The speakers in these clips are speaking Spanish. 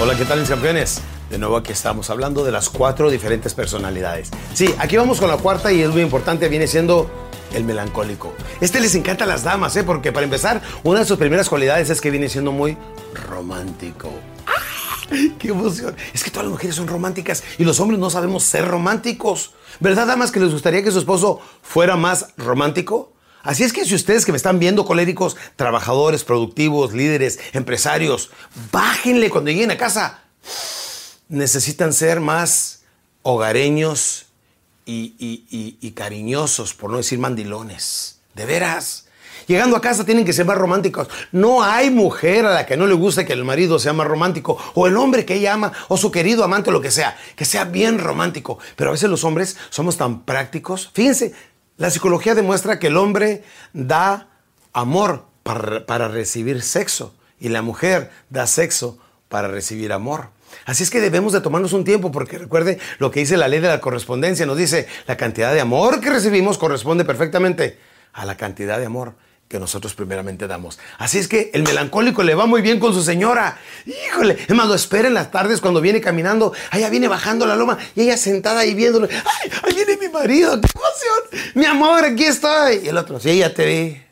Hola, ¿qué tal mis campeones? De nuevo aquí estamos hablando de las cuatro diferentes personalidades. Sí, aquí vamos con la cuarta y es muy importante, viene siendo el melancólico. Este les encanta a las damas, ¿eh? Porque para empezar, una de sus primeras cualidades es que viene siendo muy romántico. ¡Qué emoción! Es que todas las mujeres son románticas y los hombres no sabemos ser románticos. ¿Verdad, damas, que les gustaría que su esposo fuera más romántico? Así es que si ustedes que me están viendo, coléricos, trabajadores, productivos, líderes, empresarios, bájenle cuando lleguen a casa. Necesitan ser más hogareños y, cariñosos, por no decir mandilones. De veras. Llegando a casa tienen que ser más románticos. No hay mujer a la que no le guste que el marido sea más romántico, o el hombre que ella ama, o su querido amante, o lo que sea, que sea bien romántico. Pero a veces los hombres somos tan prácticos. Fíjense, la psicología demuestra que el hombre da amor para, para recibir sexo y la mujer da sexo para recibir amor. Así es que debemos de tomarnos un tiempo porque recuerde lo que dice la ley de la correspondencia. Nos dice, la cantidad de amor que recibimos corresponde perfectamente a la cantidad de amor que nosotros primeramente damos. Así es que el melancólico le va muy bien con su señora. Híjole, es más, lo espera en las tardes cuando viene caminando. Allá viene bajando la loma y ella sentada ahí viéndolo. ¡Ay, ahí viene mi marido! ¡Qué emoción! Mi amor, aquí estoy. Y el otro, sí, ya te vi.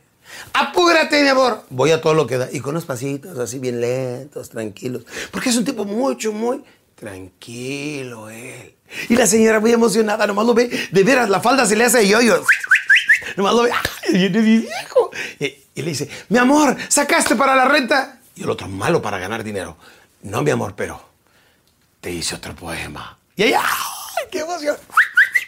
Apúrate, mi amor. Voy a todo lo que da. Y con unos pasitos así bien lentos, tranquilos. Porque es un tipo mucho, muy tranquilo él. Y la señora muy emocionada, nomás lo ve. De veras, la falda se le hace yo-yo. Nomás lo ve. ¡Ay! Y, le dice, mi amor, ¿sacaste para la renta? Y el otro, malo para ganar dinero. No, mi amor, pero te hice otro poema. Y ella, ¡ay, qué emoción!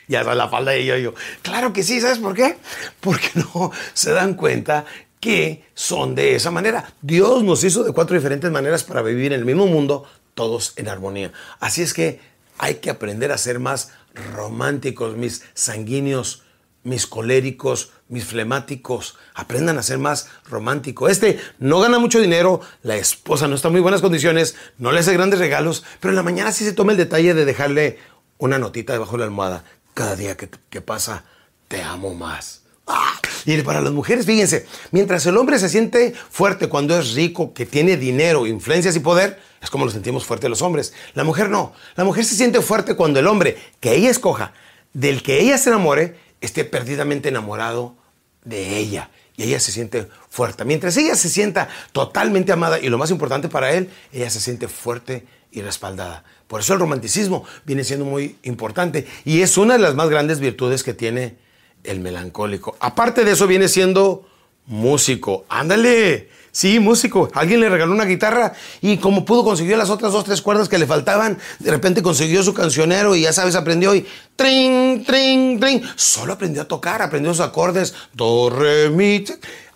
Ya está la falda de yo-yo. Claro que sí, ¿sabes por qué? Porque no se dan cuenta que son de esa manera. Dios nos hizo de cuatro diferentes maneras para vivir en el mismo mundo, todos en armonía. Así es que hay que aprender a ser más románticos, mis sanguíneos, mis coléricos, mis flemáticos. Aprendan a ser más romántico. Este no gana mucho dinero, la esposa no está en muy buenas condiciones, no le hace grandes regalos, pero en la mañana sí se toma el detalle de dejarle una notita debajo de la almohada. Cada día que, pasa, te amo más. ¡Ah! Y para las mujeres, fíjense, mientras el hombre se siente fuerte cuando es rico, que tiene dinero, influencias y poder, es como lo sentimos fuerte los hombres. La mujer no. La mujer se siente fuerte cuando el hombre que ella escoja, del que ella se enamore, esté perdidamente enamorado de ella. Y ella se siente fuerte. Mientras ella se sienta totalmente amada y lo más importante para él, ella se siente fuerte y respaldada. Por eso el romanticismo viene siendo muy importante y es una de las más grandes virtudes que tiene el melancólico. Aparte de eso viene siendo músico. Ándale. Sí, músico. Alguien le regaló una guitarra y como pudo consiguió las otras dos, tres cuerdas que le faltaban, de repente consiguió su cancionero y ya sabes, aprendió y trin, trin, trin. Solo aprendió a tocar, aprendió sus acordes, do, re, mi,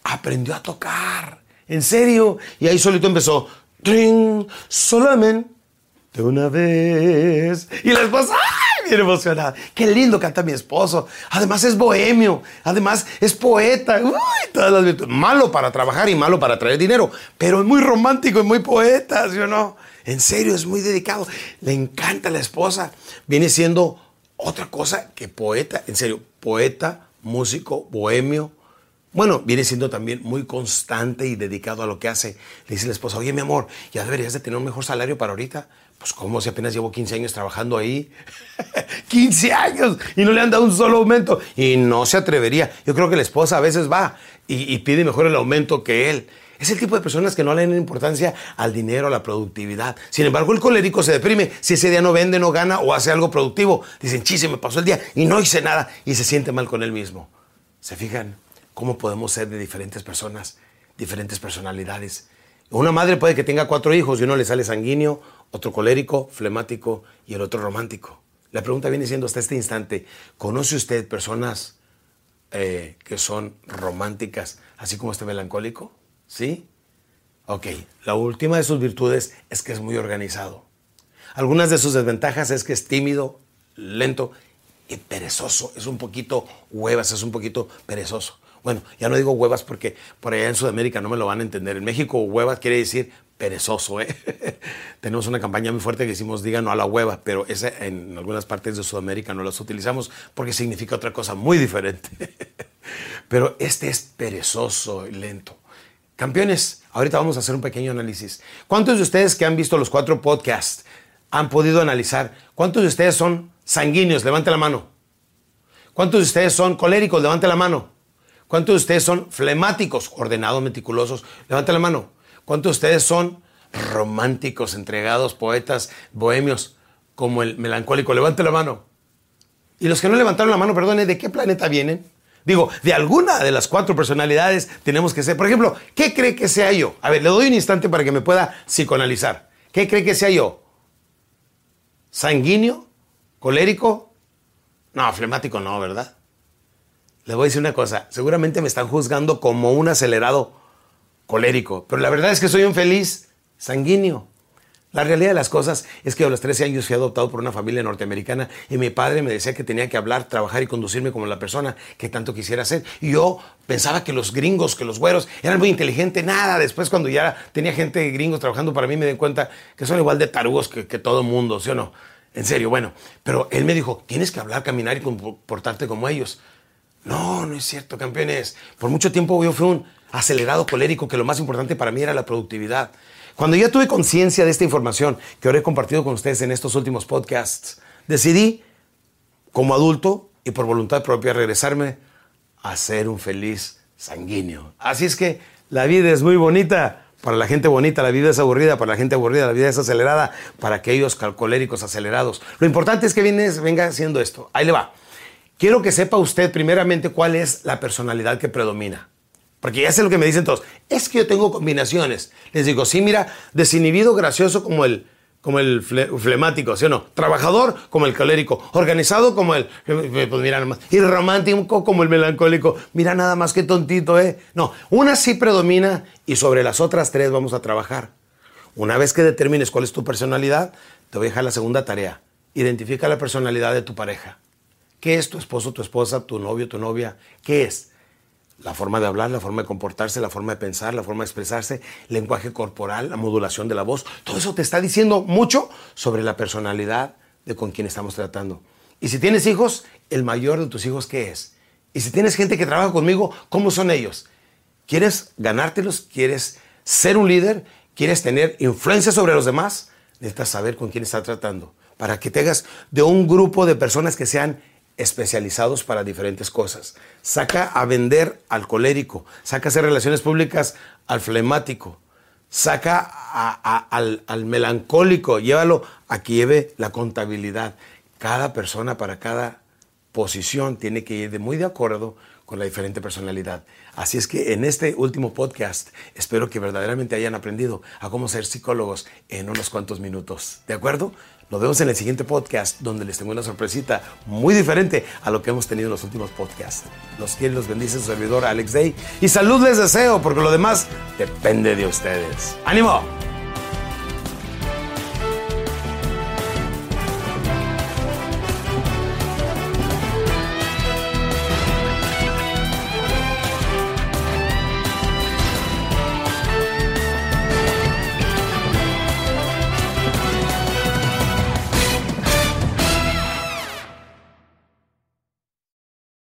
aprendió a tocar. En serio. Y ahí solito empezó. Tring, solamente de una vez. Y la esposa. Emocionada. Qué lindo canta mi esposo. Además es bohemio. Además es poeta. Uy, todas las virtudes. Malo para trabajar y malo para traer dinero. Pero es muy romántico y muy poeta, ¿sí o no? En serio, es muy dedicado. Le encanta la esposa. Viene siendo otra cosa que poeta. En serio, poeta, músico, bohemio. Bueno, viene siendo también muy constante y dedicado a lo que hace. Le dice la esposa, oye mi amor, ya deberías de tener un mejor salario para ahorita. Pues como si apenas llevo 15 años trabajando ahí. 15 años y no le han dado un solo aumento. Y no se atrevería. Yo creo que la esposa a veces va y, pide mejor el aumento que él. Es el tipo de personas que no le dan importancia al dinero, a la productividad. Sin embargo, el colérico se deprime si ese día no vende, no gana o hace algo productivo. Dicen, chis, se me pasó el día y no hice nada y se siente mal con él mismo. ¿Se fijan cómo podemos ser de diferentes personas, diferentes personalidades? Una madre puede que tenga cuatro hijos y uno le sale sanguíneo, otro colérico, flemático y el otro romántico. La pregunta viene siendo hasta este instante, ¿conoce usted personas eh, que son románticas, así como este melancólico? ¿Sí? Ok, la última de sus virtudes es que es muy organizado. Algunas de sus desventajas es que es tímido, lento y perezoso. Es un poquito huevas, es un poquito perezoso. Bueno, ya no digo huevas porque por allá en Sudamérica no me lo van a entender. En México huevas quiere decir perezoso. ¿eh? Tenemos una campaña muy fuerte que decimos diga no a la hueva, pero esa en algunas partes de Sudamérica no las utilizamos porque significa otra cosa muy diferente. pero este es perezoso y lento. Campeones, ahorita vamos a hacer un pequeño análisis. ¿Cuántos de ustedes que han visto los cuatro podcasts han podido analizar? ¿Cuántos de ustedes son sanguíneos? Levante la mano. ¿Cuántos de ustedes son coléricos? Levante la mano. ¿Cuántos de ustedes son flemáticos, ordenados, meticulosos? Levante la mano. ¿Cuántos de ustedes son románticos, entregados, poetas, bohemios, como el melancólico? Levante la mano. Y los que no levantaron la mano, perdone, ¿de qué planeta vienen? Digo, de alguna de las cuatro personalidades tenemos que ser. Por ejemplo, ¿qué cree que sea yo? A ver, le doy un instante para que me pueda psicoanalizar. ¿Qué cree que sea yo? ¿Sanguíneo? ¿Colérico? No, flemático no, ¿verdad? Le voy a decir una cosa. Seguramente me están juzgando como un acelerado colérico, pero la verdad es que soy un feliz sanguíneo. La realidad de las cosas es que a los 13 años fui adoptado por una familia norteamericana y mi padre me decía que tenía que hablar, trabajar y conducirme como la persona que tanto quisiera ser. Y yo pensaba que los gringos, que los güeros eran muy inteligentes. Nada, después cuando ya tenía gente gringos trabajando para mí me di cuenta que son igual de tarugos que, que todo mundo, ¿sí o no? En serio, bueno. Pero él me dijo, tienes que hablar, caminar y comportarte como ellos. No, no es cierto, campeones. Por mucho tiempo yo fui un acelerado colérico que lo más importante para mí era la productividad. Cuando ya tuve conciencia de esta información que ahora he compartido con ustedes en estos últimos podcasts, decidí, como adulto y por voluntad propia, regresarme a ser un feliz sanguíneo. Así es que la vida es muy bonita. Para la gente bonita la vida es aburrida, para la gente aburrida la vida es acelerada, para aquellos calcoléricos acelerados. Lo importante es que venga haciendo esto. Ahí le va. Quiero que sepa usted primeramente cuál es la personalidad que predomina. Porque ya sé lo que me dicen todos. Es que yo tengo combinaciones. Les digo, sí, mira, desinhibido, gracioso como el, como el flemático, ¿sí o no? Trabajador como el colérico. Organizado como el. Pues mira nada más. Y romántico como el melancólico. Mira nada más que tontito, ¿eh? No, una sí predomina y sobre las otras tres vamos a trabajar. Una vez que determines cuál es tu personalidad, te voy a dejar la segunda tarea. Identifica la personalidad de tu pareja. ¿Qué es tu esposo, tu esposa, tu novio, tu novia? ¿Qué es? La forma de hablar, la forma de comportarse, la forma de pensar, la forma de expresarse, lenguaje corporal, la modulación de la voz. Todo eso te está diciendo mucho sobre la personalidad de con quien estamos tratando. Y si tienes hijos, el mayor de tus hijos, ¿qué es? Y si tienes gente que trabaja conmigo, ¿cómo son ellos? ¿Quieres ganártelos? ¿Quieres ser un líder? ¿Quieres tener influencia sobre los demás? Necesitas saber con quién estás tratando. Para que tengas de un grupo de personas que sean especializados para diferentes cosas. Saca a vender al colérico, saca a hacer relaciones públicas al flemático, saca al, melancólico, llévalo a que lleve la contabilidad. Cada persona para cada posición tiene que ir de muy de acuerdo con la diferente personalidad. Así es que en este último podcast espero que verdaderamente hayan aprendido a cómo ser psicólogos en unos cuantos minutos. ¿De acuerdo? Nos vemos en el siguiente podcast donde les tengo una sorpresita muy diferente a lo que hemos tenido en los últimos podcasts. Los quiere los bendice su servidor Alex Day. Y salud les deseo porque lo demás depende de ustedes. ¡Ánimo!